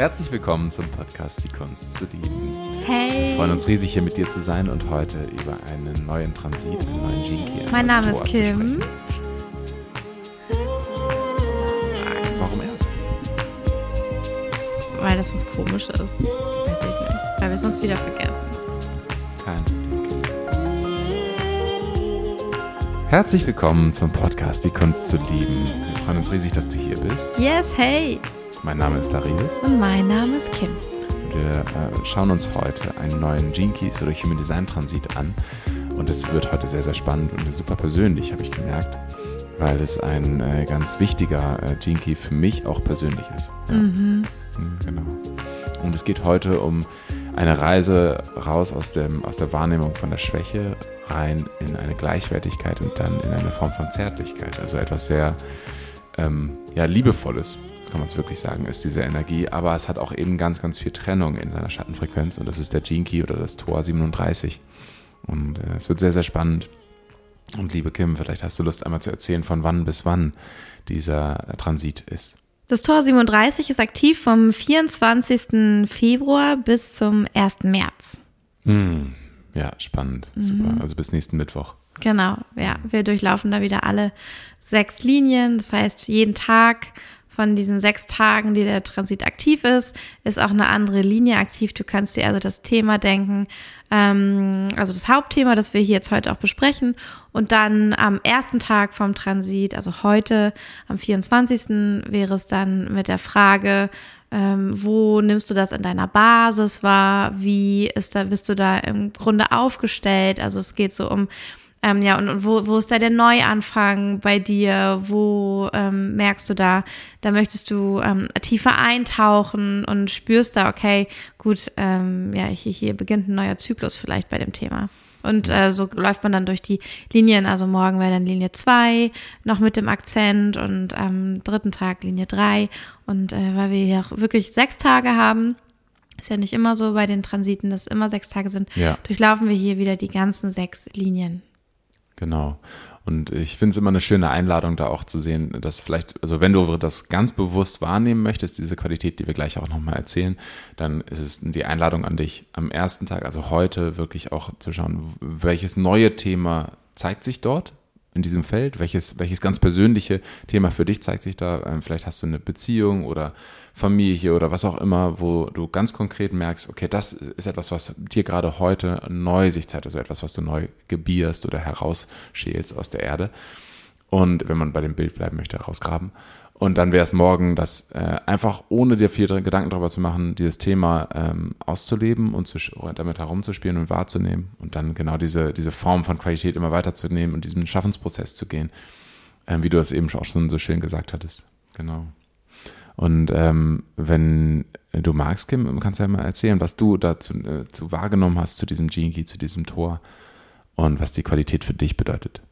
Herzlich willkommen zum Podcast Die Kunst zu lieben. Hey. Wir freuen uns riesig, hier mit dir zu sein und heute über einen neuen Transit, einen neuen Jinky. Mein Name ist Kim. Warum erst? Weil das uns komisch ist. Weiß ich nicht. Weil wir es uns wieder vergessen. Kein Herzlich willkommen zum Podcast Die Kunst zu lieben. Wir freuen uns riesig, dass du hier bist. Yes, hey. Mein Name ist Darius. Und mein Name ist Kim. Und wir äh, schauen uns heute einen neuen Gene Keys oder Human Design Transit an. Und es wird heute sehr, sehr spannend und super persönlich, habe ich gemerkt, weil es ein äh, ganz wichtiger äh, Gene Key für mich auch persönlich ist. Ja. Mhm. Ja, genau. Und es geht heute um eine Reise raus aus, dem, aus der Wahrnehmung von der Schwäche rein in eine Gleichwertigkeit und dann in eine Form von Zärtlichkeit. Also etwas sehr ähm, ja, Liebevolles, kann man es wirklich sagen, ist diese Energie. Aber es hat auch eben ganz, ganz viel Trennung in seiner Schattenfrequenz und das ist der Key oder das Tor 37. Und äh, es wird sehr, sehr spannend. Und liebe Kim, vielleicht hast du Lust einmal zu erzählen, von wann bis wann dieser Transit ist. Das Tor 37 ist aktiv vom 24. Februar bis zum 1. März. Hm, ja, spannend. Super. Also bis nächsten Mittwoch. Genau, ja. Wir durchlaufen da wieder alle sechs Linien. Das heißt, jeden Tag von diesen sechs Tagen, die der Transit aktiv ist, ist auch eine andere Linie aktiv. Du kannst dir also das Thema denken, ähm, also das Hauptthema, das wir hier jetzt heute auch besprechen. Und dann am ersten Tag vom Transit, also heute, am 24. wäre es dann mit der Frage, ähm, wo nimmst du das in deiner Basis wahr? Wie ist da, bist du da im Grunde aufgestellt? Also es geht so um ähm, ja, und, und wo, wo ist da der Neuanfang bei dir? Wo ähm, merkst du da, da möchtest du ähm, tiefer eintauchen und spürst da, okay, gut, ähm, ja, hier, hier beginnt ein neuer Zyklus vielleicht bei dem Thema. Und äh, so läuft man dann durch die Linien. Also morgen wäre dann Linie 2 noch mit dem Akzent und am dritten Tag Linie 3. Und äh, weil wir hier auch wirklich sechs Tage haben, ist ja nicht immer so bei den Transiten, dass immer sechs Tage sind, Ja. durchlaufen wir hier wieder die ganzen sechs Linien. Genau. Und ich finde es immer eine schöne Einladung, da auch zu sehen, dass vielleicht, also wenn du das ganz bewusst wahrnehmen möchtest, diese Qualität, die wir gleich auch nochmal erzählen, dann ist es die Einladung an dich, am ersten Tag, also heute, wirklich auch zu schauen, welches neue Thema zeigt sich dort in diesem Feld, welches, welches ganz persönliche Thema für dich zeigt sich da. Ähm, Vielleicht hast du eine Beziehung oder Familie oder was auch immer, wo du ganz konkret merkst, okay, das ist etwas, was dir gerade heute neu sich zeigt, also etwas, was du neu gebierst oder herausschälst aus der Erde. Und wenn man bei dem Bild bleiben möchte, rausgraben. Und dann wäre es morgen, das äh, einfach ohne dir viel Gedanken darüber zu machen, dieses Thema ähm, auszuleben und zu, damit herumzuspielen und wahrzunehmen und dann genau diese, diese Form von Qualität immer weiterzunehmen und diesen Schaffensprozess zu gehen, ähm, wie du das eben auch schon so schön gesagt hattest. Genau. Und ähm, wenn du magst, Kim, kannst du ja mal erzählen, was du dazu äh, zu wahrgenommen hast zu diesem Gene Key, zu diesem Tor und was die Qualität für dich bedeutet.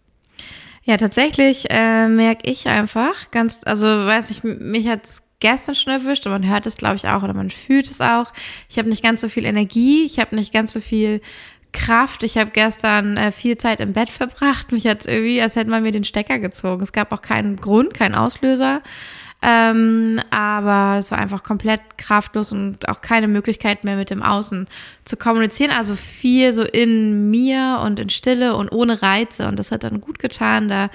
Ja, tatsächlich äh, merke ich einfach ganz, also weiß ich, mich hat's gestern schon erwischt und man hört es, glaube ich, auch oder man fühlt es auch. Ich habe nicht ganz so viel Energie, ich habe nicht ganz so viel Kraft. Ich habe gestern äh, viel Zeit im Bett verbracht. Mich hat's irgendwie, als hätte man mir den Stecker gezogen. Es gab auch keinen Grund, keinen Auslöser. Ähm, aber es war einfach komplett kraftlos und auch keine Möglichkeit mehr mit dem Außen zu kommunizieren. Also viel so in mir und in Stille und ohne Reize. Und das hat dann gut getan. Da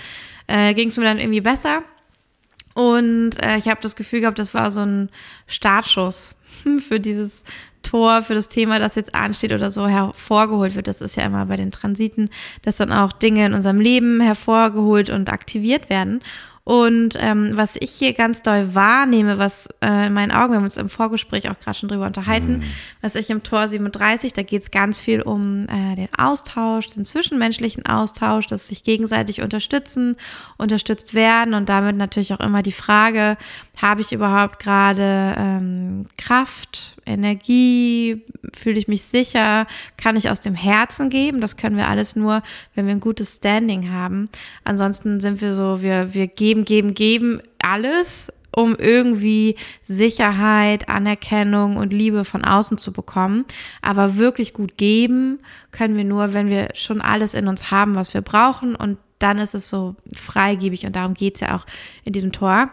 äh, ging es mir dann irgendwie besser. Und äh, ich habe das Gefühl gehabt, das war so ein Startschuss für dieses Tor, für das Thema, das jetzt ansteht oder so hervorgeholt wird. Das ist ja immer bei den Transiten, dass dann auch Dinge in unserem Leben hervorgeholt und aktiviert werden. Und ähm, was ich hier ganz doll wahrnehme, was äh, in meinen Augen, wir haben uns im Vorgespräch auch gerade schon drüber unterhalten, was ich im Tor 37, da geht es ganz viel um äh, den Austausch, den zwischenmenschlichen Austausch, dass sich gegenseitig unterstützen, unterstützt werden und damit natürlich auch immer die Frage, habe ich überhaupt gerade ähm, Kraft, Energie, fühle ich mich sicher, kann ich aus dem Herzen geben? Das können wir alles nur, wenn wir ein gutes Standing haben. Ansonsten sind wir so, wir, wir geben, geben, geben alles, um irgendwie Sicherheit, Anerkennung und Liebe von außen zu bekommen. Aber wirklich gut geben können wir nur, wenn wir schon alles in uns haben, was wir brauchen. Und dann ist es so freigebig und darum geht's ja auch in diesem Tor.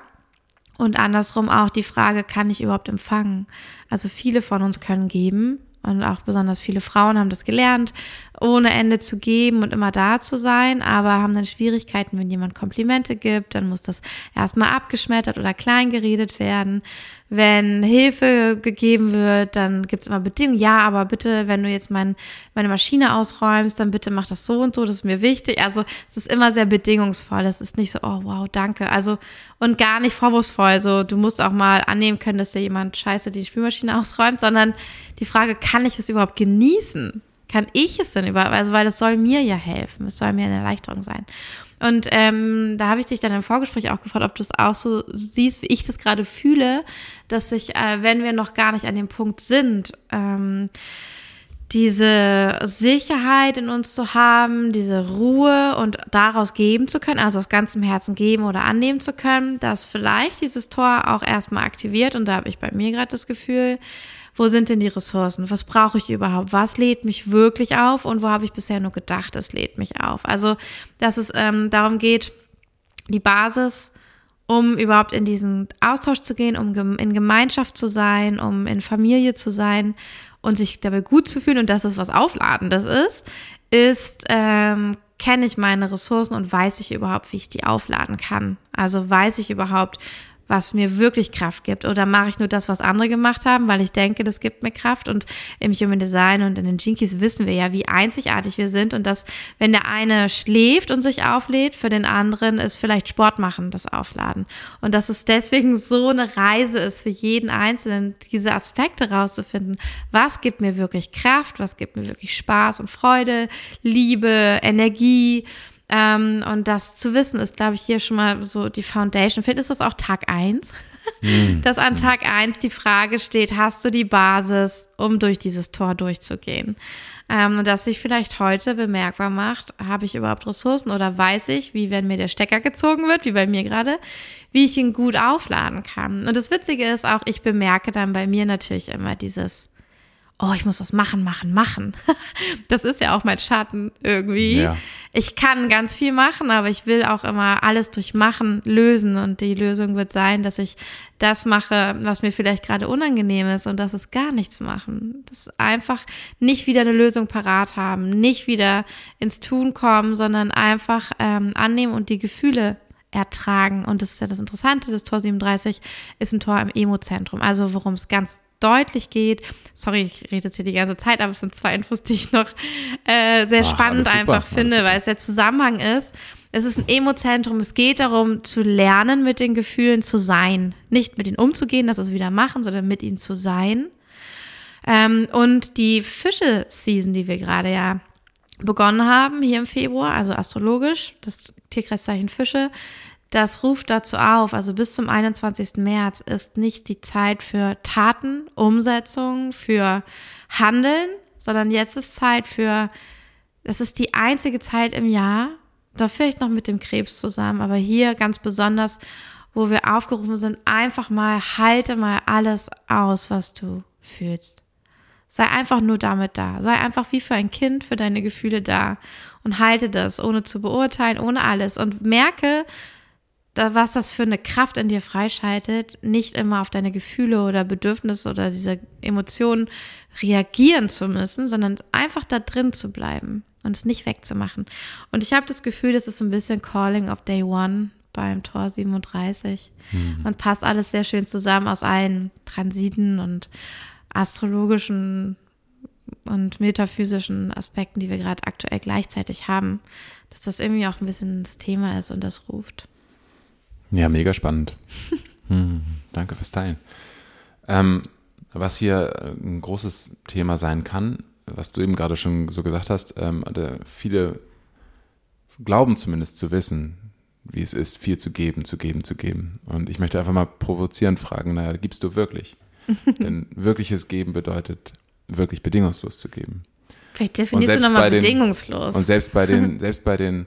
Und andersrum auch die Frage, kann ich überhaupt empfangen? Also viele von uns können geben und auch besonders viele Frauen haben das gelernt, ohne Ende zu geben und immer da zu sein, aber haben dann Schwierigkeiten, wenn jemand Komplimente gibt, dann muss das erstmal abgeschmettert oder klein geredet werden. Wenn Hilfe gegeben wird, dann gibt es immer Bedingungen. Ja, aber bitte, wenn du jetzt mein, meine Maschine ausräumst, dann bitte mach das so und so, das ist mir wichtig. Also es ist immer sehr bedingungsvoll. Es ist nicht so, oh wow, danke. Also und gar nicht vorwurfsvoll. So, du musst auch mal annehmen können, dass dir jemand scheiße die Spülmaschine ausräumt, sondern die Frage, kann ich es überhaupt genießen? Kann ich es denn überhaupt? Also, weil es soll mir ja helfen. Es soll mir eine Erleichterung sein. Und ähm, da habe ich dich dann im Vorgespräch auch gefragt, ob du es auch so siehst, wie ich das gerade fühle, dass ich, äh, wenn wir noch gar nicht an dem Punkt sind, ähm, diese Sicherheit in uns zu haben, diese Ruhe und daraus geben zu können, also aus ganzem Herzen geben oder annehmen zu können, dass vielleicht dieses Tor auch erstmal aktiviert und da habe ich bei mir gerade das Gefühl, wo sind denn die Ressourcen? Was brauche ich überhaupt? Was lädt mich wirklich auf? Und wo habe ich bisher nur gedacht, es lädt mich auf? Also, dass es ähm, darum geht, die Basis, um überhaupt in diesen Austausch zu gehen, um in Gemeinschaft zu sein, um in Familie zu sein und sich dabei gut zu fühlen und dass es was Aufladendes ist, ist, ähm, kenne ich meine Ressourcen und weiß ich überhaupt, wie ich die aufladen kann. Also weiß ich überhaupt, was mir wirklich Kraft gibt? Oder mache ich nur das, was andere gemacht haben, weil ich denke, das gibt mir Kraft? Und im Human Design und in den Jinkies wissen wir ja, wie einzigartig wir sind und dass, wenn der eine schläft und sich auflädt, für den anderen ist vielleicht Sport machen, das Aufladen. Und dass es deswegen so eine Reise ist für jeden Einzelnen, diese Aspekte rauszufinden. Was gibt mir wirklich Kraft? Was gibt mir wirklich Spaß und Freude, Liebe, Energie? Ähm, und das zu wissen ist, glaube ich, hier schon mal so die Foundation. Vielleicht ist das auch Tag eins, mhm. dass an Tag eins die Frage steht, hast du die Basis, um durch dieses Tor durchzugehen? Ähm, und dass sich vielleicht heute bemerkbar macht, habe ich überhaupt Ressourcen oder weiß ich, wie wenn mir der Stecker gezogen wird, wie bei mir gerade, wie ich ihn gut aufladen kann. Und das Witzige ist auch, ich bemerke dann bei mir natürlich immer dieses, oh, ich muss was machen, machen, machen. das ist ja auch mein Schatten irgendwie. Ja. Ich kann ganz viel machen, aber ich will auch immer alles durch Machen lösen. Und die Lösung wird sein, dass ich das mache, was mir vielleicht gerade unangenehm ist und das ist gar nichts machen. Das ist einfach nicht wieder eine Lösung parat haben, nicht wieder ins Tun kommen, sondern einfach ähm, annehmen und die Gefühle ertragen. Und das ist ja das Interessante, das Tor 37 ist ein Tor im Emo-Zentrum. Also worum es ganz deutlich geht. Sorry, ich rede jetzt hier die ganze Zeit, aber es sind zwei Infos, die ich noch äh, sehr Ach, spannend einfach finde, weil es der Zusammenhang ist. Es ist ein Emozentrum. Es geht darum, zu lernen, mit den Gefühlen zu sein. Nicht mit ihnen umzugehen, das also wieder machen, sondern mit ihnen zu sein. Ähm, und die Fische-Season, die wir gerade ja begonnen haben, hier im Februar, also astrologisch, das Tierkreiszeichen Fische, das ruft dazu auf, also bis zum 21. März ist nicht die Zeit für Taten, Umsetzung, für Handeln, sondern jetzt ist Zeit für, das ist die einzige Zeit im Jahr, da vielleicht noch mit dem Krebs zusammen, aber hier ganz besonders, wo wir aufgerufen sind, einfach mal, halte mal alles aus, was du fühlst. Sei einfach nur damit da. Sei einfach wie für ein Kind für deine Gefühle da und halte das, ohne zu beurteilen, ohne alles. Und merke, da, was das für eine Kraft in dir freischaltet, nicht immer auf deine Gefühle oder Bedürfnisse oder diese Emotionen reagieren zu müssen, sondern einfach da drin zu bleiben und es nicht wegzumachen. Und ich habe das Gefühl, das ist ein bisschen Calling of Day One beim Tor 37 mhm. und passt alles sehr schön zusammen aus allen Transiten und astrologischen und metaphysischen Aspekten, die wir gerade aktuell gleichzeitig haben, dass das irgendwie auch ein bisschen das Thema ist und das ruft. Ja, mega spannend. hm, danke fürs Teilen. Ähm, was hier ein großes Thema sein kann, was du eben gerade schon so gesagt hast, ähm, viele glauben zumindest zu wissen, wie es ist, viel zu geben, zu geben, zu geben. Und ich möchte einfach mal provozierend fragen, naja, gibst du wirklich? Denn wirkliches Geben bedeutet, wirklich bedingungslos zu geben. Vielleicht definierst du nochmal bedingungslos. Und selbst bei den, selbst bei den,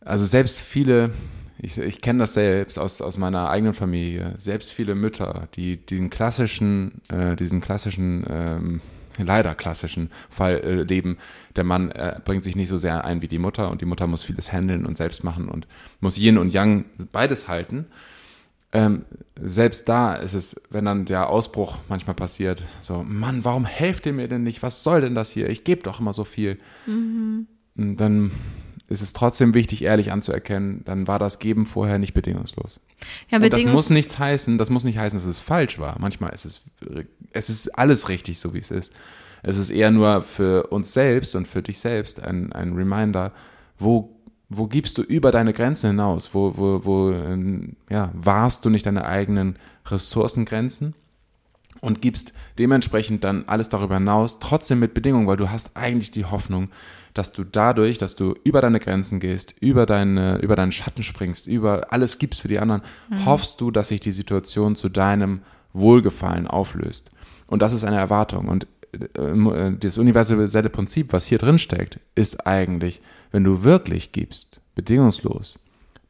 also selbst viele ich, ich kenne das selbst aus, aus meiner eigenen Familie. Selbst viele Mütter, die diesen klassischen, äh, diesen klassischen, ähm, leider klassischen Fall äh, leben. Der Mann äh, bringt sich nicht so sehr ein wie die Mutter und die Mutter muss vieles handeln und selbst machen und muss Yin und Yang beides halten. Ähm, selbst da ist es, wenn dann der Ausbruch manchmal passiert, so, Mann, warum helft ihr mir denn nicht? Was soll denn das hier? Ich gebe doch immer so viel. Mhm. Dann ist es trotzdem wichtig, ehrlich anzuerkennen, dann war das Geben vorher nicht bedingungslos. Ja, bedingungs Und das muss nichts heißen, das muss nicht heißen, dass es falsch war. Manchmal ist es, es ist alles richtig, so wie es ist. Es ist eher nur für uns selbst und für dich selbst ein, ein Reminder, wo wo gibst du über deine Grenzen hinaus? Wo, wo, wo ähm, ja, wahrst du nicht deine eigenen Ressourcengrenzen und gibst dementsprechend dann alles darüber hinaus, trotzdem mit Bedingungen, weil du hast eigentlich die Hoffnung, dass du dadurch, dass du über deine Grenzen gehst, über deine, über deinen Schatten springst, über alles gibst für die anderen, mhm. hoffst du, dass sich die Situation zu deinem Wohlgefallen auflöst. Und das ist eine Erwartung. Und äh, äh das universelle Prinzip, was hier drin steckt, ist eigentlich, wenn du wirklich gibst, bedingungslos,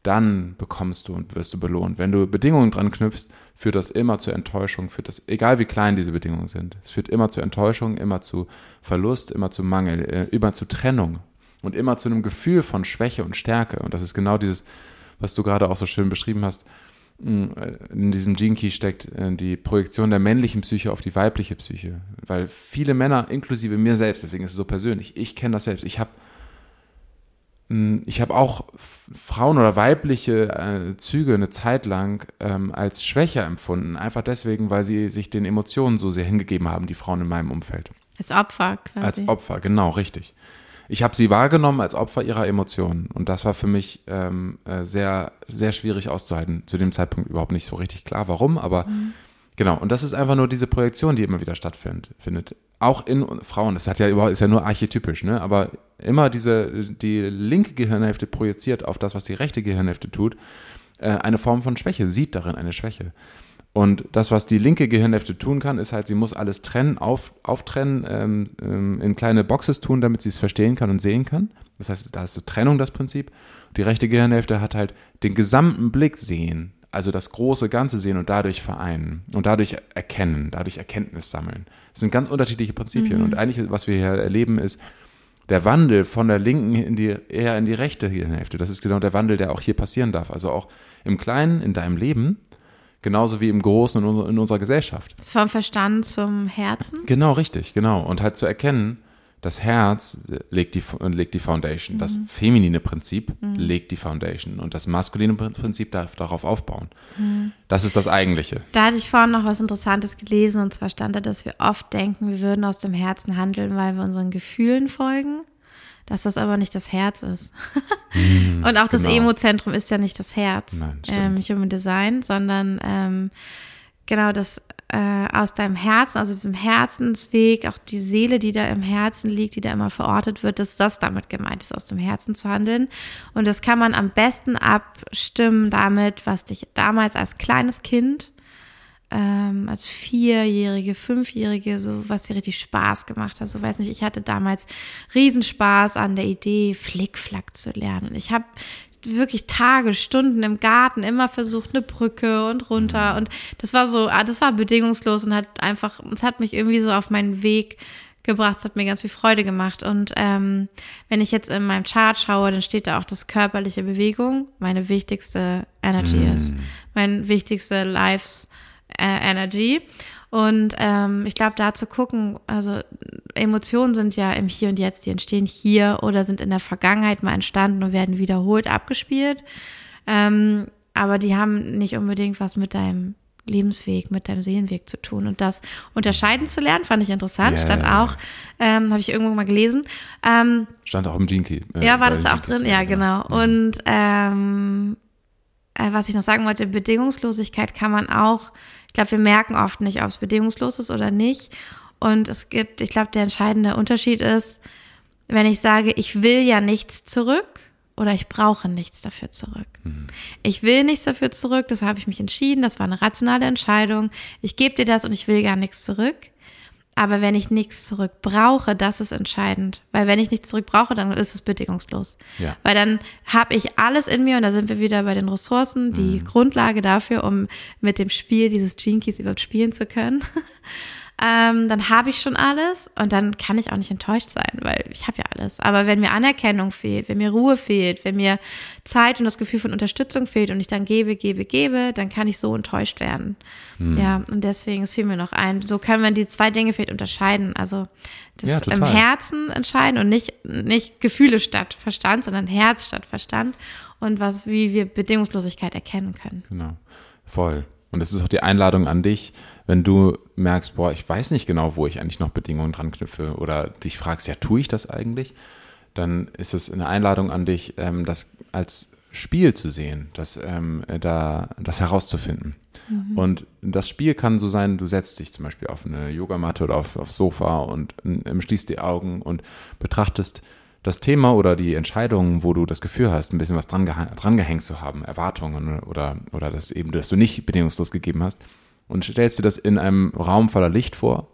dann bekommst du und wirst du belohnt. Wenn du Bedingungen dran knüpfst, führt das immer zu Enttäuschung, führt das, egal wie klein diese Bedingungen sind, es führt immer zu Enttäuschung, immer zu Verlust, immer zu Mangel, äh, immer zu Trennung und immer zu einem Gefühl von Schwäche und Stärke. Und das ist genau dieses, was du gerade auch so schön beschrieben hast. Mm, in diesem Gene Key steckt äh, die Projektion der männlichen Psyche auf die weibliche Psyche. Weil viele Männer, inklusive mir selbst, deswegen ist es so persönlich, ich kenne das selbst, ich habe ich habe auch Frauen oder weibliche äh, Züge eine Zeit lang ähm, als schwächer empfunden. Einfach deswegen, weil sie sich den Emotionen so sehr hingegeben haben, die Frauen in meinem Umfeld. Als Opfer quasi. Als Opfer, genau, richtig. Ich habe sie wahrgenommen als Opfer ihrer Emotionen. Und das war für mich ähm, äh, sehr, sehr schwierig auszuhalten. Zu dem Zeitpunkt überhaupt nicht so richtig klar, warum, aber mhm. Genau. Und das ist einfach nur diese Projektion, die immer wieder stattfindet. Auch in Frauen. Das hat ja überhaupt, ist ja nur archetypisch, ne? Aber immer diese, die linke Gehirnhälfte projiziert auf das, was die rechte Gehirnhälfte tut, äh, eine Form von Schwäche, sieht darin eine Schwäche. Und das, was die linke Gehirnhälfte tun kann, ist halt, sie muss alles trennen, auf, auftrennen, ähm, ähm, in kleine Boxes tun, damit sie es verstehen kann und sehen kann. Das heißt, da ist Trennung das Prinzip. Die rechte Gehirnhälfte hat halt den gesamten Blick sehen, also das große Ganze sehen und dadurch vereinen und dadurch erkennen, dadurch Erkenntnis sammeln. Das sind ganz unterschiedliche Prinzipien. Mhm. Und eigentlich, was wir hier erleben, ist, der Wandel von der linken in die, eher in die rechte Hirnhälfte. Das ist genau der Wandel, der auch hier passieren darf. Also auch im Kleinen, in deinem Leben, genauso wie im Großen in, unserer, in unserer Gesellschaft. Vom Verstand zum Herzen? Genau, richtig, genau. Und halt zu erkennen, das Herz legt die, legt die Foundation. Mhm. Das feminine Prinzip mhm. legt die Foundation. Und das maskuline Prinzip darf darauf aufbauen. Mhm. Das ist das Eigentliche. Da hatte ich vorhin noch was Interessantes gelesen. Und zwar stand da, dass wir oft denken, wir würden aus dem Herzen handeln, weil wir unseren Gefühlen folgen. Dass das aber nicht das Herz ist. Mhm, und auch das genau. Emo-Zentrum ist ja nicht das Herz Nein, ähm, Human Design, sondern ähm, genau das äh, aus deinem Herzen, also diesem Herzensweg, auch die Seele, die da im Herzen liegt, die da immer verortet wird, dass das damit gemeint ist, aus dem Herzen zu handeln. Und das kann man am besten abstimmen damit, was dich damals als kleines Kind ähm, als Vierjährige, Fünfjährige, so was dir richtig Spaß gemacht hat. So weiß nicht, ich hatte damals Riesenspaß an der Idee, Flickflack zu lernen. Ich habe wirklich Tage, Stunden im Garten immer versucht, eine Brücke und runter. Mhm. Und das war so, ah, das war bedingungslos und hat einfach, es hat mich irgendwie so auf meinen Weg gebracht. Es hat mir ganz viel Freude gemacht. Und ähm, wenn ich jetzt in meinem Chart schaue, dann steht da auch, dass körperliche Bewegung meine wichtigste Energy mm. ist. Mein wichtigste Lives äh, Energy. Und ähm, ich glaube, da zu gucken, also Emotionen sind ja im Hier und Jetzt, die entstehen hier oder sind in der Vergangenheit mal entstanden und werden wiederholt abgespielt. Ähm, aber die haben nicht unbedingt was mit deinem Lebensweg, mit deinem Seelenweg zu tun. Und das unterscheiden zu lernen, fand ich interessant. Yeah. Stand auch, ähm, habe ich irgendwo mal gelesen. Ähm, Stand auch im Jinky. Äh, ja, war das da auch drin? Ja, genau. Mhm. Und ähm, äh, was ich noch sagen wollte, Bedingungslosigkeit kann man auch glaube, wir merken oft nicht, ob es bedingungslos ist oder nicht. Und es gibt, ich glaube, der entscheidende Unterschied ist, wenn ich sage, ich will ja nichts zurück oder ich brauche nichts dafür zurück. Mhm. Ich will nichts dafür zurück, das habe ich mich entschieden, das war eine rationale Entscheidung. Ich gebe dir das und ich will gar nichts zurück. Aber wenn ich nichts zurück brauche, das ist entscheidend. Weil wenn ich nichts zurück brauche, dann ist es bedingungslos. Ja. Weil dann habe ich alles in mir und da sind wir wieder bei den Ressourcen, die mhm. Grundlage dafür, um mit dem Spiel dieses Gene Keys überhaupt spielen zu können. ähm, dann habe ich schon alles und dann kann ich auch nicht enttäuscht sein, weil ich habe ja alles. Aber wenn mir Anerkennung fehlt, wenn mir Ruhe fehlt, wenn mir Zeit und das Gefühl von Unterstützung fehlt und ich dann gebe, gebe, gebe, dann kann ich so enttäuscht werden. Hm. Ja, und deswegen, es fiel mir noch ein, so kann man die zwei Dinge vielleicht unterscheiden. Also das ja, im Herzen entscheiden und nicht, nicht Gefühle statt Verstand, sondern Herz statt Verstand und was, wie wir Bedingungslosigkeit erkennen können. Genau, voll. Und es ist auch die Einladung an dich, wenn du merkst, boah, ich weiß nicht genau, wo ich eigentlich noch Bedingungen dran knüpfe oder dich fragst, ja, tue ich das eigentlich? Dann ist es eine Einladung an dich, ähm, das als Spiel zu sehen, das, ähm, da, das herauszufinden. Mhm. Und das Spiel kann so sein, du setzt dich zum Beispiel auf eine Yogamatte oder auf, aufs Sofa und ähm, schließt die Augen und betrachtest das Thema oder die Entscheidung, wo du das Gefühl hast, ein bisschen was dran, dran gehängt zu haben, Erwartungen oder, oder das eben, dass du nicht bedingungslos gegeben hast und stellst dir das in einem Raum voller Licht vor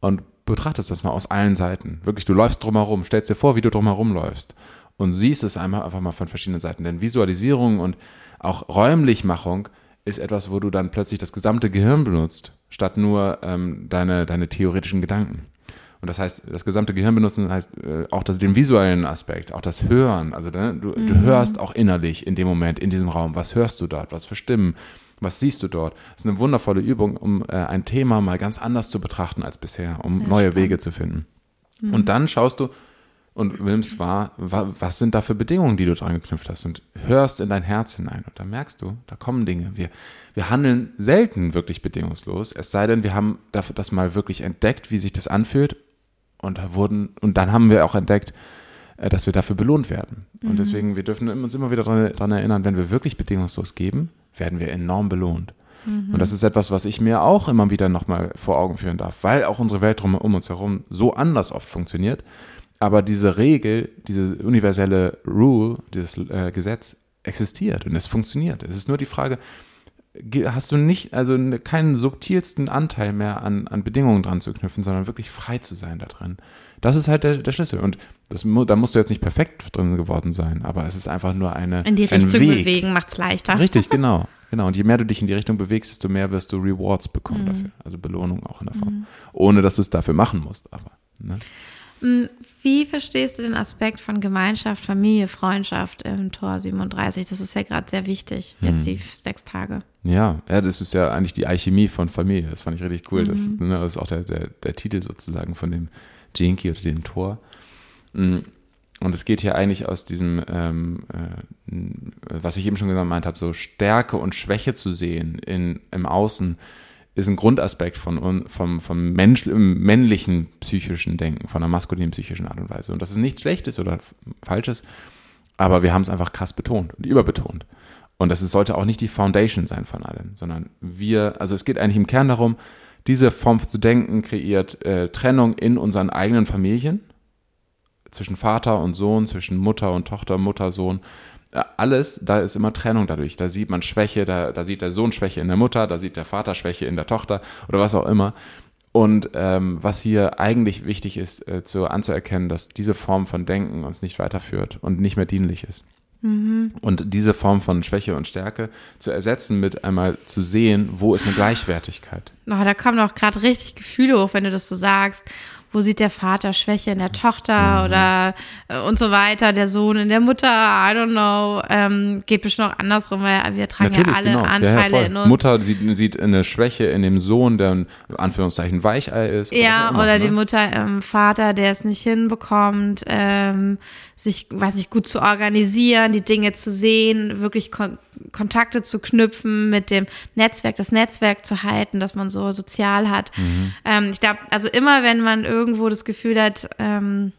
und betrachtest das mal aus allen Seiten. Wirklich, du läufst drumherum, stellst dir vor, wie du drumherum läufst und siehst es einmal einfach mal von verschiedenen Seiten. Denn Visualisierung und auch Räumlichmachung ist etwas, wo du dann plötzlich das gesamte Gehirn benutzt, statt nur ähm, deine, deine theoretischen Gedanken. Und das heißt, das gesamte Gehirn benutzen heißt äh, auch das, den visuellen Aspekt, auch das Hören. Also ne, du, mhm. du hörst auch innerlich in dem Moment, in diesem Raum, was hörst du dort, was für Stimmen, was siehst du dort. Das ist eine wundervolle Übung, um äh, ein Thema mal ganz anders zu betrachten als bisher, um ja, neue spannend. Wege zu finden. Mhm. Und dann schaust du und nimmst wahr, was sind da für Bedingungen, die du dran geknüpft hast und hörst in dein Herz hinein. Und dann merkst du, da kommen Dinge. Wir, wir handeln selten wirklich bedingungslos, es sei denn, wir haben das mal wirklich entdeckt, wie sich das anfühlt und da wurden, und dann haben wir auch entdeckt, äh, dass wir dafür belohnt werden. Und mhm. deswegen, wir dürfen uns immer wieder daran erinnern, wenn wir wirklich bedingungslos geben, werden wir enorm belohnt. Mhm. Und das ist etwas, was ich mir auch immer wieder nochmal vor Augen führen darf, weil auch unsere Welt drum, um uns herum so anders oft funktioniert. Aber diese Regel, diese universelle Rule, dieses äh, Gesetz existiert und es funktioniert. Es ist nur die Frage, hast du nicht, also ne, keinen subtilsten Anteil mehr an, an Bedingungen dran zu knüpfen, sondern wirklich frei zu sein da drin. Das ist halt der, der Schlüssel. Und das, da musst du jetzt nicht perfekt drin geworden sein, aber es ist einfach nur eine. In die Richtung bewegen macht's leichter. Richtig, genau. Genau. Und je mehr du dich in die Richtung bewegst, desto mehr wirst du Rewards bekommen mhm. dafür. Also Belohnung auch in der Form. Mhm. Ohne dass du es dafür machen musst, aber. Ne? Mm, wie verstehst du den Aspekt von Gemeinschaft, Familie, Freundschaft im Tor 37? Das ist ja gerade sehr wichtig, jetzt die sechs Tage. Ja, ja, das ist ja eigentlich die Alchemie von Familie. Das fand ich richtig cool. Mhm. Das, ne, das, ist auch der, der, der Titel sozusagen von dem Jinky oder dem Tor. Mm, und es geht hier eigentlich aus diesem, ähm, äh, was ich eben schon gemeint habe, so Stärke und Schwäche zu sehen in, im Außen ist ein Grundaspekt von, vom, vom Mensch, männlichen psychischen Denken, von der maskulinen psychischen Art und Weise. Und das ist nichts Schlechtes oder Falsches, aber wir haben es einfach krass betont und überbetont. Und das ist, sollte auch nicht die Foundation sein von allem, sondern wir, also es geht eigentlich im Kern darum, diese Form zu denken kreiert äh, Trennung in unseren eigenen Familien, zwischen Vater und Sohn, zwischen Mutter und Tochter, Mutter, Sohn, alles, da ist immer Trennung dadurch. Da sieht man Schwäche, da, da sieht der Sohn Schwäche in der Mutter, da sieht der Vater Schwäche in der Tochter oder was auch immer. Und ähm, was hier eigentlich wichtig ist, äh, zu, anzuerkennen, dass diese Form von Denken uns nicht weiterführt und nicht mehr dienlich ist. Mhm. Und diese Form von Schwäche und Stärke zu ersetzen mit einmal zu sehen, wo ist eine Gleichwertigkeit. Oh, da kommen auch gerade richtig Gefühle hoch, wenn du das so sagst wo sieht der Vater Schwäche in der Tochter mhm. oder äh, und so weiter, der Sohn in der Mutter, I don't know. Ähm, geht bestimmt auch andersrum, weil wir tragen Natürlich, ja alle genau. Anteile ja, ja, in uns. Mutter sieht, sieht eine Schwäche in dem Sohn, der in Anführungszeichen Weichei ist. Ja, oder, immer, oder die ne? Mutter im Vater, der es nicht hinbekommt, ähm, sich, weiß nicht, gut zu organisieren, die Dinge zu sehen, wirklich kon Kontakte zu knüpfen mit dem Netzwerk, das Netzwerk zu halten, dass man so sozial hat. Mhm. Ähm, ich glaube, also immer wenn man irgendwo das Gefühl hat, ähm,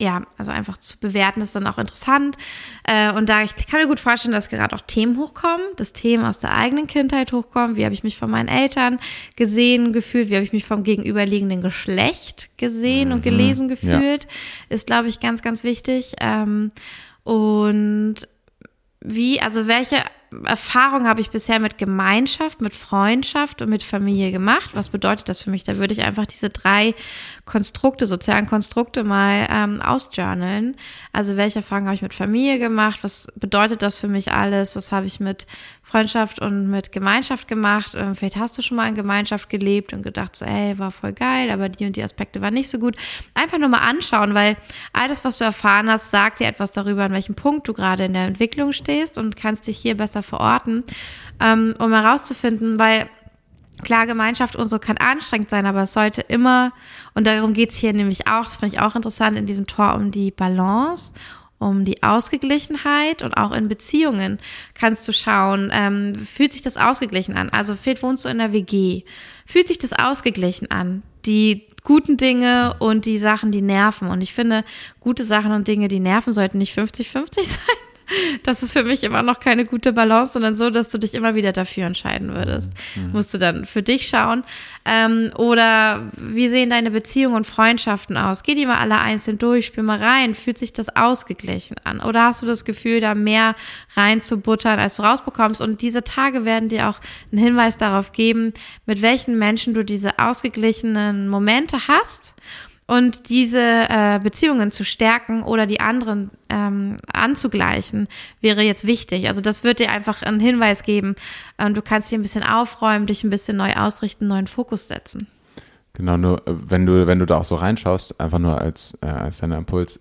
ja, also einfach zu bewerten ist dann auch interessant. Äh, und da ich kann mir gut vorstellen, dass gerade auch Themen hochkommen, dass Themen aus der eigenen Kindheit hochkommen. Wie habe ich mich von meinen Eltern gesehen, gefühlt? Wie habe ich mich vom gegenüberliegenden Geschlecht gesehen mhm. und gelesen gefühlt? Ja. Ist, glaube ich, ganz, ganz wichtig. Ähm, und wie, also welche Erfahrung habe ich bisher mit Gemeinschaft, mit Freundschaft und mit Familie gemacht? Was bedeutet das für mich? Da würde ich einfach diese drei Konstrukte, sozialen Konstrukte mal ähm, ausjournalen. Also welche Erfahrungen habe ich mit Familie gemacht? Was bedeutet das für mich alles? Was habe ich mit Freundschaft und mit Gemeinschaft gemacht. Ähm, vielleicht hast du schon mal in Gemeinschaft gelebt und gedacht, so, ey, war voll geil, aber die und die Aspekte waren nicht so gut. Einfach nur mal anschauen, weil alles, was du erfahren hast, sagt dir etwas darüber, an welchem Punkt du gerade in der Entwicklung stehst und kannst dich hier besser verorten, ähm, um herauszufinden, weil Klar, Gemeinschaft und so kann anstrengend sein, aber es sollte immer, und darum geht's hier nämlich auch, das finde ich auch interessant, in diesem Tor um die Balance um die Ausgeglichenheit und auch in Beziehungen kannst du schauen, ähm, fühlt sich das ausgeglichen an? Also vielleicht wohnst du in der WG. Fühlt sich das ausgeglichen an? Die guten Dinge und die Sachen, die nerven. Und ich finde, gute Sachen und Dinge, die nerven, sollten nicht 50-50 sein, das ist für mich immer noch keine gute Balance, sondern so, dass du dich immer wieder dafür entscheiden würdest. Mhm. Musst du dann für dich schauen. Ähm, oder wie sehen deine Beziehungen und Freundschaften aus? Geh die mal alle einzeln durch, spiel mal rein. Fühlt sich das ausgeglichen an? Oder hast du das Gefühl, da mehr reinzubuttern, als du rausbekommst? Und diese Tage werden dir auch einen Hinweis darauf geben, mit welchen Menschen du diese ausgeglichenen Momente hast und diese äh, Beziehungen zu stärken oder die anderen ähm, anzugleichen, wäre jetzt wichtig. Also das wird dir einfach einen Hinweis geben. Ähm, du kannst hier ein bisschen aufräumen, dich ein bisschen neu ausrichten, neuen Fokus setzen. Genau, nur äh, wenn du, wenn du da auch so reinschaust, einfach nur als, äh, als deiner Impuls,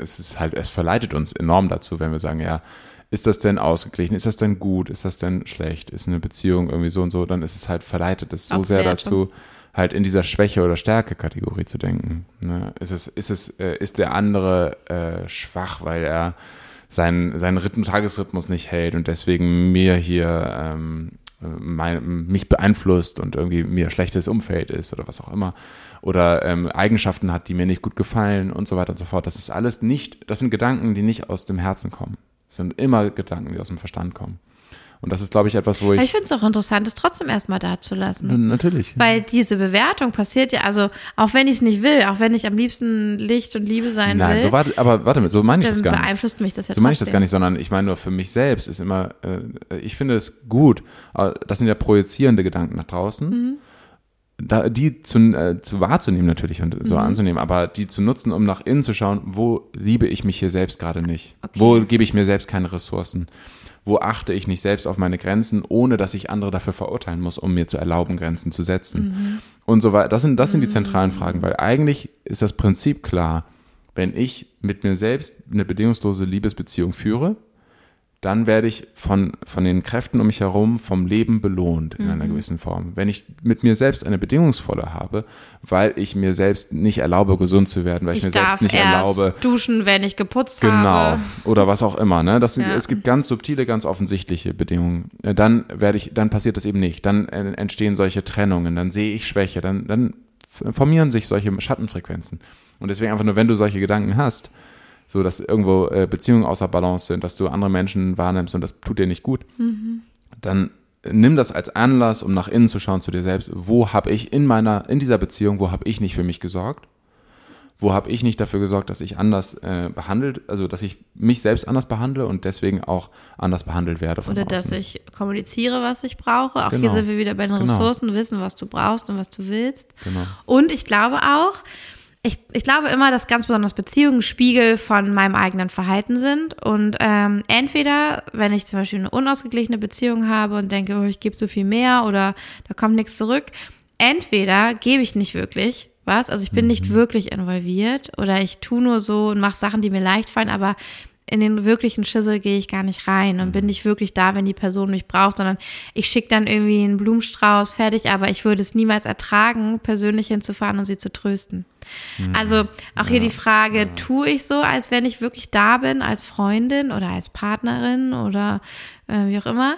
es ist halt, es verleitet uns enorm dazu, wenn wir sagen, ja, ist das denn ausgeglichen? Ist das denn gut? Ist das denn schlecht? Ist eine Beziehung irgendwie so und so? Dann ist es halt verleitet es so sehr dazu, halt in dieser Schwäche- oder Stärke-Kategorie zu denken. Ne? Ist es, ist es, äh, ist der andere äh, schwach, weil er seinen, seinen Rhythmus, Tagesrhythmus nicht hält und deswegen mir hier ähm, mein, mich beeinflusst und irgendwie mir schlechtes Umfeld ist oder was auch immer oder ähm, Eigenschaften hat, die mir nicht gut gefallen und so weiter und so fort. Das ist alles nicht, das sind Gedanken, die nicht aus dem Herzen kommen. Das sind immer Gedanken, die aus dem Verstand kommen. Und das ist, glaube ich, etwas, wo ich. ich finde es auch interessant, es trotzdem erstmal da zu lassen. N natürlich. Weil diese Bewertung passiert ja, also auch wenn ich es nicht will, auch wenn ich am liebsten Licht und Liebe sein Nein, will. so warte, aber warte mal, so meine ich das gar nicht. beeinflusst mich das ja So meine ich das gar nicht, sondern ich meine nur für mich selbst ist immer, äh, ich finde es gut, das sind ja projizierende Gedanken nach draußen. Mhm. Da, die zu, äh, zu wahrzunehmen natürlich und so mhm. anzunehmen, aber die zu nutzen, um nach innen zu schauen, wo liebe ich mich hier selbst gerade nicht? Okay. Wo gebe ich mir selbst keine Ressourcen? Wo achte ich nicht selbst auf meine Grenzen, ohne dass ich andere dafür verurteilen muss, um mir zu erlauben, Grenzen zu setzen. Mhm. Und so weiter. Das sind, das sind die zentralen mhm. Fragen, weil eigentlich ist das Prinzip klar. Wenn ich mit mir selbst eine bedingungslose Liebesbeziehung führe, dann werde ich von, von den Kräften um mich herum vom Leben belohnt in mhm. einer gewissen Form. Wenn ich mit mir selbst eine bedingungsvolle habe, weil ich mir selbst nicht erlaube, gesund zu werden, weil ich, ich mir selbst nicht erlaube. duschen, wenn ich geputzt genau, habe. Genau. Oder was auch immer, ne? Das sind, ja. es gibt ganz subtile, ganz offensichtliche Bedingungen. Äh, dann werde ich, dann passiert das eben nicht. Dann äh, entstehen solche Trennungen, dann sehe ich Schwäche, dann, dann formieren sich solche Schattenfrequenzen. Und deswegen einfach nur, wenn du solche Gedanken hast, so dass irgendwo äh, Beziehungen außer Balance sind, dass du andere Menschen wahrnimmst und das tut dir nicht gut, mhm. dann nimm das als Anlass, um nach innen zu schauen zu dir selbst, wo habe ich in meiner, in dieser Beziehung, wo habe ich nicht für mich gesorgt? Wo habe ich nicht dafür gesorgt, dass ich anders äh, behandelt, also dass ich mich selbst anders behandle und deswegen auch anders behandelt werde von Oder außen. dass ich kommuniziere, was ich brauche. Auch genau. hier sind wir wieder bei den genau. Ressourcen, wissen, was du brauchst und was du willst. Genau. Und ich glaube auch, ich, ich glaube immer, dass ganz besonders Beziehungen Spiegel von meinem eigenen Verhalten sind. Und ähm, entweder, wenn ich zum Beispiel eine unausgeglichene Beziehung habe und denke, oh, ich gebe so viel mehr oder da kommt nichts zurück, entweder gebe ich nicht wirklich was, also ich bin nicht mhm. wirklich involviert oder ich tue nur so und mache Sachen, die mir leicht fallen, aber in den wirklichen Schissel gehe ich gar nicht rein und bin mhm. nicht wirklich da, wenn die Person mich braucht, sondern ich schicke dann irgendwie einen Blumenstrauß fertig, aber ich würde es niemals ertragen, persönlich hinzufahren und sie zu trösten. Mhm. Also auch ja, hier die Frage, ja. tue ich so, als wenn ich wirklich da bin, als Freundin oder als Partnerin oder äh, wie auch immer.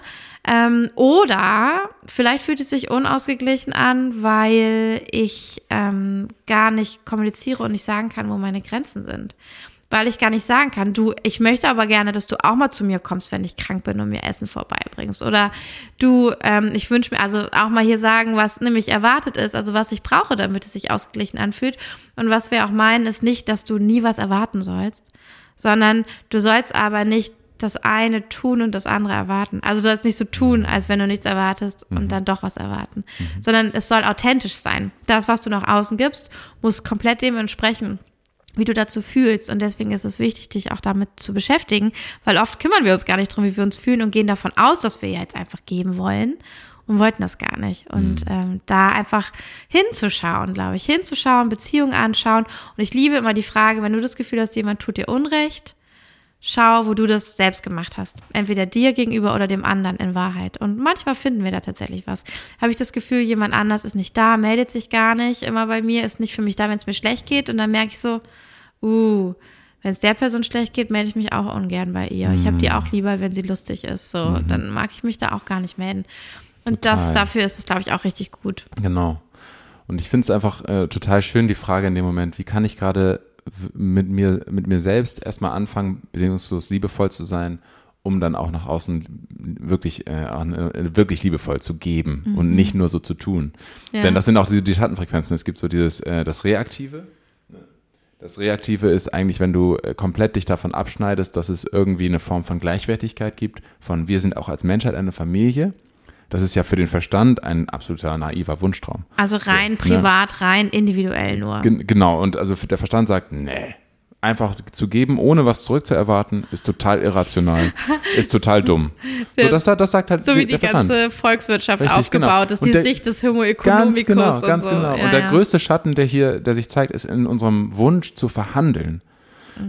Ähm, oder vielleicht fühlt es sich unausgeglichen an, weil ich ähm, gar nicht kommuniziere und nicht sagen kann, wo meine Grenzen sind weil ich gar nicht sagen kann, du, ich möchte aber gerne, dass du auch mal zu mir kommst, wenn ich krank bin und mir Essen vorbeibringst. Oder du, ähm, ich wünsche mir also auch mal hier sagen, was nämlich erwartet ist, also was ich brauche, damit es sich ausgeglichen anfühlt. Und was wir auch meinen, ist nicht, dass du nie was erwarten sollst, sondern du sollst aber nicht das eine tun und das andere erwarten. Also du sollst nicht so tun, als wenn du nichts erwartest und mhm. dann doch was erwarten, mhm. sondern es soll authentisch sein. Das, was du nach außen gibst, muss komplett dem entsprechen wie du dazu fühlst. Und deswegen ist es wichtig, dich auch damit zu beschäftigen, weil oft kümmern wir uns gar nicht drum, wie wir uns fühlen und gehen davon aus, dass wir ja jetzt einfach geben wollen und wollten das gar nicht. Und mhm. ähm, da einfach hinzuschauen, glaube ich, hinzuschauen, Beziehungen anschauen. Und ich liebe immer die Frage, wenn du das Gefühl hast, jemand tut dir Unrecht, schau, wo du das selbst gemacht hast. Entweder dir gegenüber oder dem anderen in Wahrheit. Und manchmal finden wir da tatsächlich was. Habe ich das Gefühl, jemand anders ist nicht da, meldet sich gar nicht immer bei mir, ist nicht für mich da, wenn es mir schlecht geht. Und dann merke ich so, uh, wenn es der Person schlecht geht, melde ich mich auch ungern bei ihr. Mhm. Ich habe die auch lieber, wenn sie lustig ist. So, mhm. dann mag ich mich da auch gar nicht melden. Und total. das dafür ist es, glaube ich, auch richtig gut. Genau. Und ich finde es einfach äh, total schön, die Frage in dem Moment, wie kann ich gerade mit mir, mit mir selbst erstmal anfangen, bedingungslos liebevoll zu sein, um dann auch nach außen wirklich, äh, äh, wirklich liebevoll zu geben mhm. und nicht nur so zu tun. Ja. Denn das sind auch die, die Schattenfrequenzen. Es gibt so dieses, äh, das Reaktive. Das Reaktive ist eigentlich, wenn du äh, komplett dich davon abschneidest, dass es irgendwie eine Form von Gleichwertigkeit gibt, von wir sind auch als Menschheit eine Familie das ist ja für den Verstand ein absoluter naiver Wunschtraum. Also rein so, ne? privat, ne? rein individuell nur. Gen genau, und also der Verstand sagt, nee, einfach zu geben, ohne was zurückzuerwarten, ist total irrational, ist total dumm. So, das, das sagt halt so wie die ganze Volkswirtschaft Richtig, aufgebaut genau. ist, die der, Sicht des Homo economicus ganz genau, ganz so. genau. Ja, und der ja. größte Schatten, der hier, der sich zeigt, ist in unserem Wunsch zu verhandeln.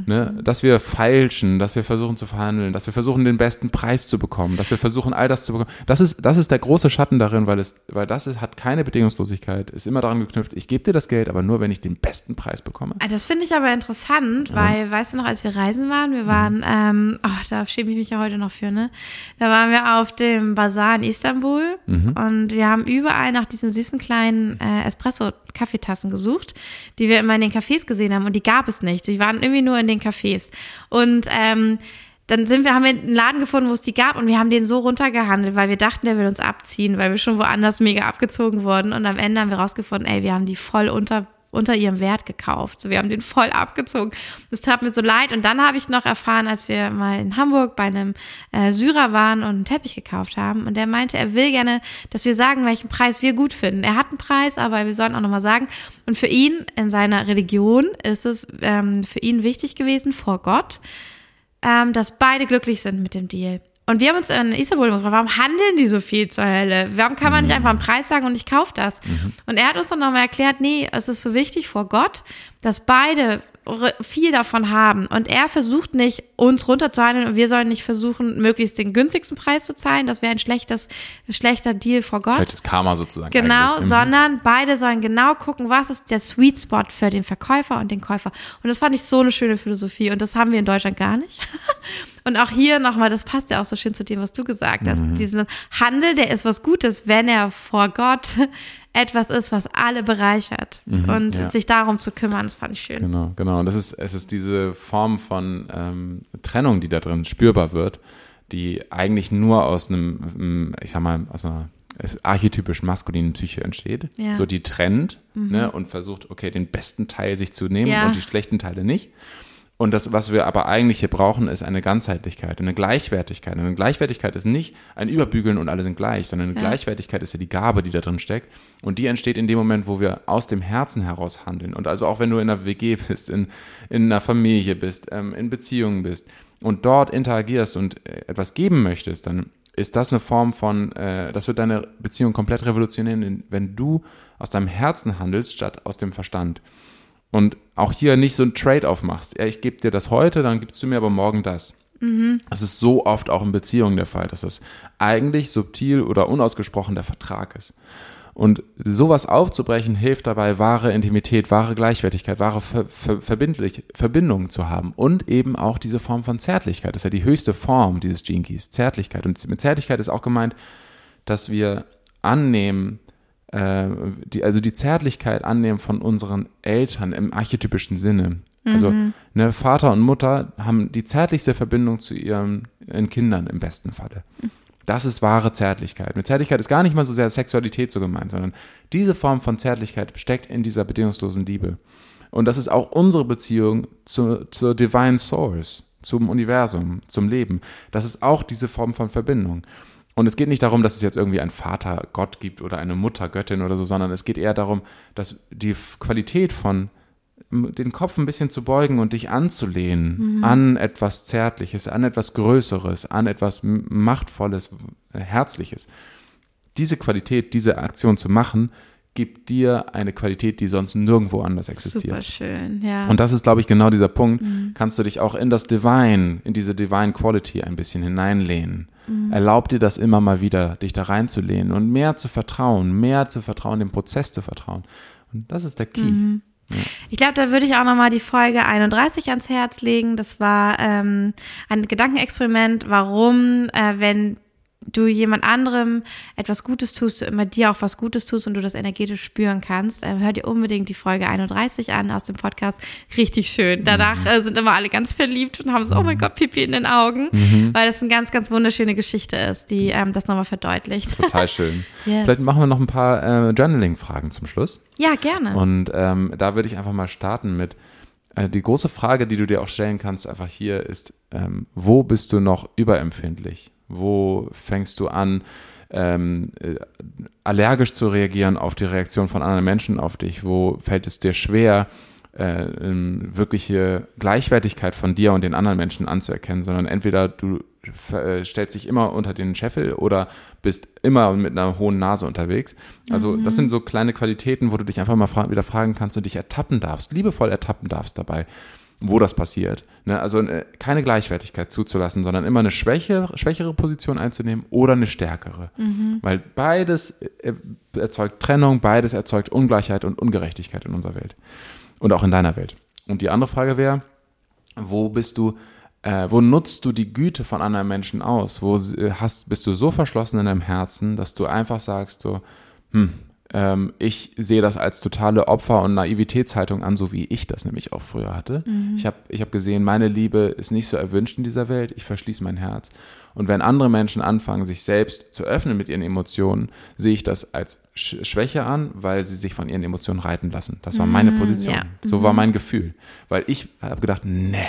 Ne? Dass wir feilschen, dass wir versuchen zu verhandeln, dass wir versuchen, den besten Preis zu bekommen, dass wir versuchen, all das zu bekommen. Das ist, das ist der große Schatten darin, weil es, weil das ist, hat keine Bedingungslosigkeit, ist immer daran geknüpft, ich gebe dir das Geld, aber nur, wenn ich den besten Preis bekomme. Ah, das finde ich aber interessant, weil, ja. weißt du noch, als wir reisen waren, wir waren, mhm. ähm, oh, da schäme ich mich ja heute noch für, ne? Da waren wir auf dem Bazar in Istanbul mhm. und wir haben überall nach diesen süßen kleinen äh, Espresso-Kaffeetassen gesucht, die wir immer in den Cafés gesehen haben und die gab es nicht. Die waren irgendwie nur nur in den Cafés. Und ähm, dann sind wir, haben wir einen Laden gefunden, wo es die gab und wir haben den so runtergehandelt, weil wir dachten, der will uns abziehen, weil wir schon woanders mega abgezogen wurden. Und am Ende haben wir rausgefunden, ey, wir haben die voll unter unter ihrem Wert gekauft. So, wir haben den voll abgezogen. Das tat mir so leid. Und dann habe ich noch erfahren, als wir mal in Hamburg bei einem äh, Syrer waren und einen Teppich gekauft haben. Und der meinte, er will gerne, dass wir sagen, welchen Preis wir gut finden. Er hat einen Preis, aber wir sollen auch nochmal sagen. Und für ihn in seiner Religion ist es ähm, für ihn wichtig gewesen, vor Gott, ähm, dass beide glücklich sind mit dem Deal. Und wir haben uns in Istanbul gefragt, warum handeln die so viel zur Hölle? Warum kann man nicht einfach einen Preis sagen und ich kaufe das? Mhm. Und er hat uns dann nochmal erklärt, nee, es ist so wichtig vor Gott, dass beide viel davon haben. Und er versucht nicht, uns runterzuhandeln und wir sollen nicht versuchen, möglichst den günstigsten Preis zu zahlen. Das wäre ein schlechtes, schlechter Deal vor Gott. Schlechtes Karma sozusagen. Genau, eigentlich. Mhm. sondern beide sollen genau gucken, was ist der Sweet Spot für den Verkäufer und den Käufer. Und das fand ich so eine schöne Philosophie und das haben wir in Deutschland gar nicht. Und auch hier nochmal, das passt ja auch so schön zu dem, was du gesagt hast. Mhm. Diesen Handel, der ist was Gutes, wenn er vor Gott etwas ist, was alle bereichert. Mhm, und ja. sich darum zu kümmern, das fand ich schön. Genau, genau. Und das ist, es ist diese Form von ähm, Trennung, die da drin spürbar wird, die eigentlich nur aus einem, ich sag mal, aus einer archetypisch maskulinen Psyche entsteht. Ja. So die trennt mhm. ne, und versucht, okay, den besten Teil sich zu nehmen ja. und die schlechten Teile nicht. Und das, was wir aber eigentlich hier brauchen, ist eine Ganzheitlichkeit, eine Gleichwertigkeit. Und eine Gleichwertigkeit ist nicht ein Überbügeln und alle sind gleich, sondern eine ja. Gleichwertigkeit ist ja die Gabe, die da drin steckt. Und die entsteht in dem Moment, wo wir aus dem Herzen heraus handeln. Und also auch wenn du in einer WG bist, in, in einer Familie bist, ähm, in Beziehungen bist und dort interagierst und äh, etwas geben möchtest, dann ist das eine Form von, äh, das wird deine Beziehung komplett revolutionieren, wenn du aus deinem Herzen handelst, statt aus dem Verstand. Und auch hier nicht so ein Trade-off machst. Ja, ich gebe dir das heute, dann gibst du mir aber morgen das. Mhm. Das ist so oft auch in Beziehungen der Fall, dass das eigentlich subtil oder unausgesprochen der Vertrag ist. Und sowas aufzubrechen hilft dabei, wahre Intimität, wahre Gleichwertigkeit, wahre Ver Ver Verbindlich Verbindung zu haben und eben auch diese Form von Zärtlichkeit. Das ist ja die höchste Form dieses Keys, Zärtlichkeit. Und mit Zärtlichkeit ist auch gemeint, dass wir annehmen, äh, die, also die Zärtlichkeit annehmen von unseren Eltern im archetypischen Sinne. Also mhm. ne, Vater und Mutter haben die zärtlichste Verbindung zu ihren, ihren Kindern im besten Falle. Das ist wahre Zärtlichkeit. Mit Zärtlichkeit ist gar nicht mal so sehr Sexualität so gemeint, sondern diese Form von Zärtlichkeit steckt in dieser bedingungslosen Liebe. Und das ist auch unsere Beziehung zu, zur Divine Source, zum Universum, zum Leben. Das ist auch diese Form von Verbindung. Und es geht nicht darum, dass es jetzt irgendwie einen Vater Gott gibt oder eine Mutter Göttin oder so, sondern es geht eher darum, dass die Qualität von den Kopf ein bisschen zu beugen und dich anzulehnen mhm. an etwas Zärtliches, an etwas Größeres, an etwas Machtvolles, Herzliches. Diese Qualität, diese Aktion zu machen, gibt dir eine Qualität, die sonst nirgendwo anders existiert. Super schön, ja. Und das ist, glaube ich, genau dieser Punkt. Mhm. Kannst du dich auch in das Divine, in diese Divine Quality ein bisschen hineinlehnen. Mhm. Erlaub dir das immer mal wieder, dich da reinzulehnen und mehr zu vertrauen, mehr zu vertrauen, dem Prozess zu vertrauen. Und das ist der Key. Mhm. Ich glaube, da würde ich auch nochmal die Folge 31 ans Herz legen. Das war ähm, ein Gedankenexperiment, warum, äh, wenn du jemand anderem etwas Gutes tust, du immer dir auch was Gutes tust und du das energetisch spüren kannst, äh, hör dir unbedingt die Folge 31 an aus dem Podcast. Richtig schön. Danach mhm. äh, sind immer alle ganz verliebt und haben so, oh mein mhm. Gott, Pipi in den Augen, mhm. weil das eine ganz, ganz wunderschöne Geschichte ist, die ähm, das nochmal verdeutlicht. Total schön. yes. Vielleicht machen wir noch ein paar äh, Journaling-Fragen zum Schluss. Ja, gerne. Und ähm, da würde ich einfach mal starten mit, äh, die große Frage, die du dir auch stellen kannst, einfach hier ist, ähm, wo bist du noch überempfindlich? Wo fängst du an, ähm, äh, allergisch zu reagieren auf die Reaktion von anderen Menschen auf dich? Wo fällt es dir schwer, äh, wirkliche Gleichwertigkeit von dir und den anderen Menschen anzuerkennen, sondern entweder du äh, stellst dich immer unter den Scheffel oder bist immer mit einer hohen Nase unterwegs. Also mhm. das sind so kleine Qualitäten, wo du dich einfach mal fra wieder fragen kannst und dich ertappen darfst, liebevoll ertappen darfst dabei wo das passiert. Ne? Also äh, keine Gleichwertigkeit zuzulassen, sondern immer eine schwäche, schwächere Position einzunehmen oder eine stärkere. Mhm. Weil beides äh, erzeugt Trennung, beides erzeugt Ungleichheit und Ungerechtigkeit in unserer Welt und auch in deiner Welt. Und die andere Frage wäre, wo bist du, äh, wo nutzt du die Güte von anderen Menschen aus? Wo äh, hast, bist du so verschlossen in deinem Herzen, dass du einfach sagst so, hm, ähm, ich sehe das als totale Opfer- und Naivitätshaltung an, so wie ich das nämlich auch früher hatte. Mhm. Ich habe ich hab gesehen, meine Liebe ist nicht so erwünscht in dieser Welt, ich verschließe mein Herz. Und wenn andere Menschen anfangen, sich selbst zu öffnen mit ihren Emotionen, sehe ich das als Schwäche an, weil sie sich von ihren Emotionen reiten lassen. Das war meine mhm, Position. Ja. So war mhm. mein Gefühl. Weil ich habe gedacht, nee,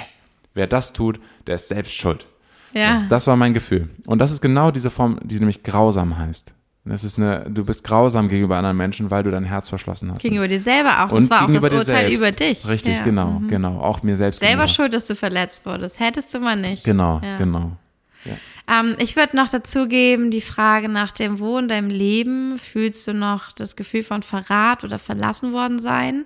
wer das tut, der ist selbst schuld. Ja. So, das war mein Gefühl. Und das ist genau diese Form, die nämlich grausam heißt. Das ist eine, du bist grausam gegenüber anderen Menschen, weil du dein Herz verschlossen hast. Gegenüber dir selber auch. Das und war auch das Urteil über dich. Richtig, ja. genau, mhm. genau. Auch mir selbst. Selber gegenüber. schuld, dass du verletzt wurdest. Hättest du mal nicht. Genau, ja. genau. Ja. Ähm, ich würde noch dazu geben, die Frage nach dem Wo in deinem Leben. Fühlst du noch das Gefühl von Verrat oder verlassen worden sein?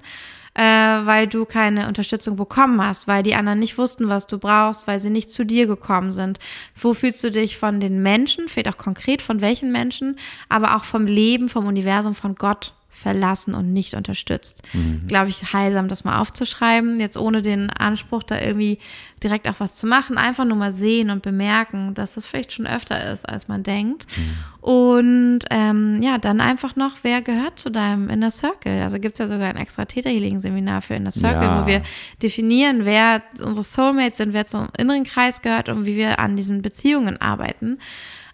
Äh, weil du keine Unterstützung bekommen hast, weil die anderen nicht wussten, was du brauchst, weil sie nicht zu dir gekommen sind. Wo fühlst du dich von den Menschen, vielleicht auch konkret von welchen Menschen, aber auch vom Leben, vom Universum, von Gott verlassen und nicht unterstützt. Mhm. Glaube ich, heilsam, das mal aufzuschreiben, jetzt ohne den Anspruch, da irgendwie direkt auch was zu machen, einfach nur mal sehen und bemerken, dass das vielleicht schon öfter ist, als man denkt. Mhm. Und ähm, ja, dann einfach noch, wer gehört zu deinem Inner Circle? Also gibt es ja sogar ein extra Täterhealing-Seminar für Inner Circle, ja. wo wir definieren, wer unsere Soulmates sind, wer zum inneren Kreis gehört und wie wir an diesen Beziehungen arbeiten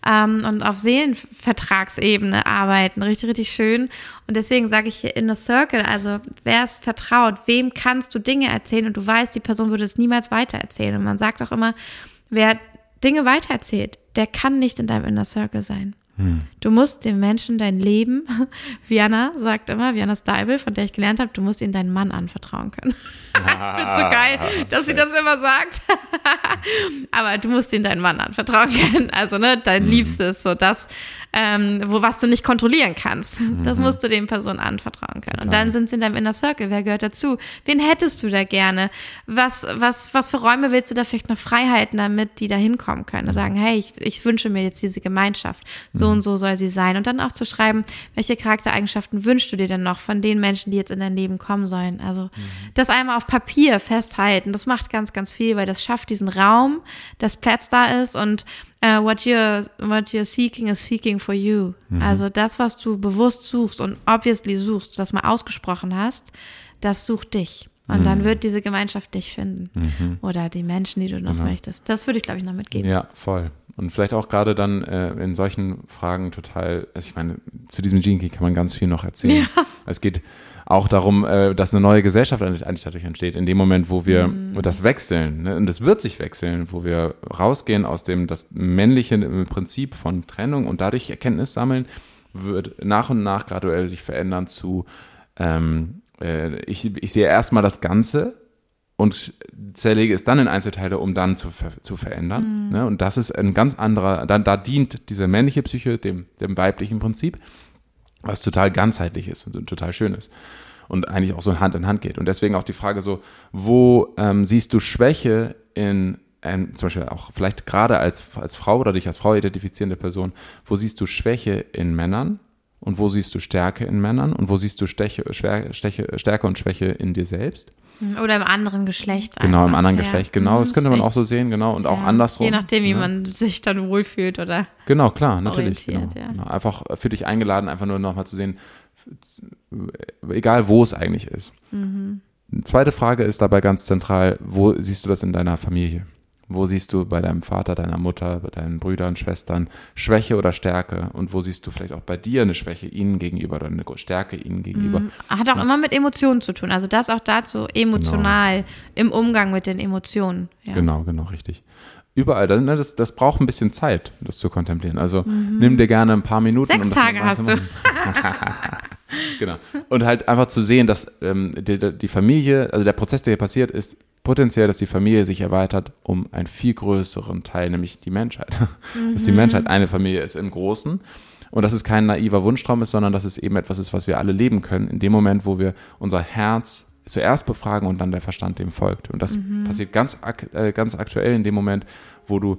ähm, und auf Seelenvertragsebene arbeiten. Richtig, richtig schön. Und deswegen sage ich hier Inner Circle, also wer ist vertraut, wem kannst du Dinge erzählen und du weißt, die Person würde es niemals weitererzählen. Und man sagt auch immer, wer Dinge weitererzählt, der kann nicht in deinem Inner Circle sein. Hm. Du musst dem Menschen dein Leben, Viana sagt immer, Viana Steibel, von der ich gelernt habe, du musst ihn deinen Mann anvertrauen können. ich finde so geil, dass sie das immer sagt. Aber du musst ihn deinen Mann anvertrauen können. Also, ne, dein mhm. Liebstes, so das, ähm, wo was du nicht kontrollieren kannst. Mhm. Das musst du den Personen anvertrauen können. Total. Und dann sind sie in deinem Inner Circle. Wer gehört dazu? Wen hättest du da gerne? Was, was, was für Räume willst du da vielleicht noch freihalten, damit die da hinkommen können? Sagen, hey, ich, ich wünsche mir jetzt diese Gemeinschaft. So mhm. und so soll sie sein. Und dann auch zu schreiben, welche Charaktereigenschaften wünschst du dir denn noch von den Menschen, die jetzt in dein Leben kommen sollen? Also, mhm. das einmal auf Papier festhalten, das macht ganz, ganz viel, weil das schafft diesen Raum, dass Platz da ist und uh, what you're what you're seeking is seeking for you. Mhm. Also das, was du bewusst suchst und obviously suchst, das mal ausgesprochen hast, das sucht dich. Und mhm. dann wird diese Gemeinschaft dich finden. Mhm. Oder die Menschen, die du noch genau. möchtest. Das würde ich, glaube ich, noch mitgeben. Ja, voll. Und vielleicht auch gerade dann äh, in solchen Fragen total, also ich meine, zu diesem Gene Key kann man ganz viel noch erzählen. Ja. Es geht auch darum, äh, dass eine neue Gesellschaft eigentlich dadurch entsteht. In dem Moment, wo wir mhm. das wechseln, ne? und das wird sich wechseln, wo wir rausgehen aus dem das männliche Prinzip von Trennung und dadurch Erkenntnis sammeln, wird nach und nach graduell sich verändern zu ähm, äh, ich, ich sehe erstmal das Ganze und zerlege es dann in Einzelteile, um dann zu, zu verändern. Mhm. Ne? Und das ist ein ganz anderer, dann, da dient diese männliche Psyche dem, dem weiblichen Prinzip, was total ganzheitlich ist und total schön ist. Und eigentlich auch so Hand in Hand geht. Und deswegen auch die Frage so, wo ähm, siehst du Schwäche in ähm, zum Beispiel auch vielleicht gerade als, als Frau oder dich als Frau identifizierende Person, wo siehst du Schwäche in Männern und wo siehst du Stärke in Männern und wo siehst du Steche, Stärke und Schwäche in dir selbst? Oder im anderen Geschlecht. Genau, im anderen ja. Geschlecht, genau. Das, das könnte man auch so sehen, genau. Und auch ja. andersrum. Je nachdem, wie ja. man sich dann wohlfühlt oder. Genau, klar, natürlich. Genau. genau. Einfach für dich eingeladen, einfach nur nochmal zu sehen, egal wo es eigentlich ist. Mhm. Zweite Frage ist dabei ganz zentral, wo siehst du das in deiner Familie? Wo siehst du bei deinem Vater, deiner Mutter, bei deinen Brüdern, Schwestern Schwäche oder Stärke? Und wo siehst du vielleicht auch bei dir eine Schwäche ihnen gegenüber oder eine Stärke ihnen gegenüber? Mhm. Hat auch ja. immer mit Emotionen zu tun. Also das auch dazu emotional genau. im Umgang mit den Emotionen. Ja. Genau, genau, richtig. Überall, das, ne, das, das braucht ein bisschen Zeit, das zu kontemplieren. Also mhm. nimm dir gerne ein paar Minuten. Sechs um Tage hast du. genau. Und halt einfach zu sehen, dass ähm, die, die Familie, also der Prozess, der hier passiert, ist potenziell, dass die Familie sich erweitert um einen viel größeren Teil, nämlich die Menschheit. Mhm. Dass die Menschheit eine Familie ist im Großen. Und dass es kein naiver Wunschtraum ist, sondern dass es eben etwas ist, was wir alle leben können, in dem Moment, wo wir unser Herz zuerst befragen und dann der Verstand dem folgt. Und das mhm. passiert ganz, äh, ganz aktuell in dem Moment, wo du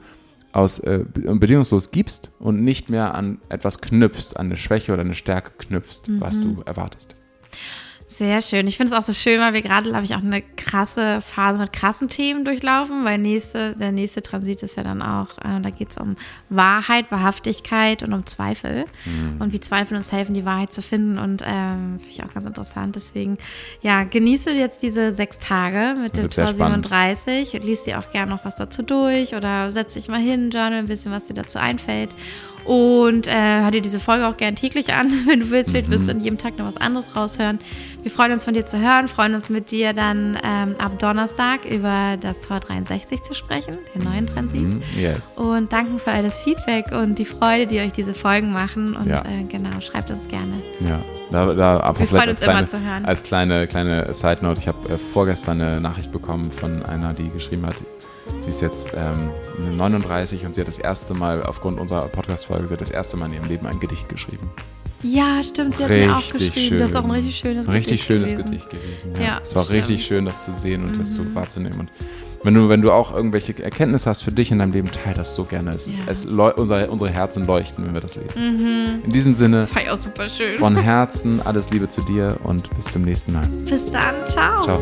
aus äh, bedingungslos gibst und nicht mehr an etwas knüpfst, an eine Schwäche oder eine Stärke knüpfst, mhm. was du erwartest. Sehr schön. Ich finde es auch so schön, weil wir gerade, glaube ich, auch eine krasse Phase mit krassen Themen durchlaufen, weil nächste, der nächste Transit ist ja dann auch, äh, da geht es um Wahrheit, Wahrhaftigkeit und um Zweifel mhm. und wie Zweifel uns helfen, die Wahrheit zu finden und ähm, finde ich auch ganz interessant. Deswegen, ja, genieße jetzt diese sechs Tage mit dem Tor 37. Lies dir auch gerne noch was dazu durch oder setz dich mal hin, journal ein bisschen, was dir dazu einfällt. Und äh, hör dir diese Folge auch gern täglich an, wenn du willst. Wirst du an jedem Tag noch was anderes raushören. Wir freuen uns von dir zu hören, freuen uns mit dir dann ähm, ab Donnerstag über das Tor 63 zu sprechen, den neuen Transit. Mm, yes. Und danken für all das Feedback und die Freude, die euch diese Folgen machen. Und ja. äh, genau, schreibt uns gerne. Ja, da, da aber Wir freuen uns kleine, immer zu hören. Als kleine, kleine Side Note, ich habe äh, vorgestern eine Nachricht bekommen von einer, die geschrieben hat, Sie ist jetzt ähm, 39 und sie hat das erste Mal, aufgrund unserer Podcast-Folge, sie hat das erste Mal in ihrem Leben ein Gedicht geschrieben. Ja, stimmt, sie hat richtig mir auch geschrieben. Schön. Das ist auch ein richtig schönes ein richtig Gedicht schönes gewesen. Gedicht gewesen. Ja. ja es war stimmt. richtig schön, das zu sehen und mhm. das so wahrzunehmen. Und wenn du, wenn du auch irgendwelche Erkenntnisse hast für dich in deinem Leben, teile das so gerne. Es, ja. es unser, unsere Herzen leuchten, wenn wir das lesen. Mhm. In diesem Sinne, das war ja auch super schön. von Herzen alles Liebe zu dir und bis zum nächsten Mal. Bis dann, ciao. Ciao.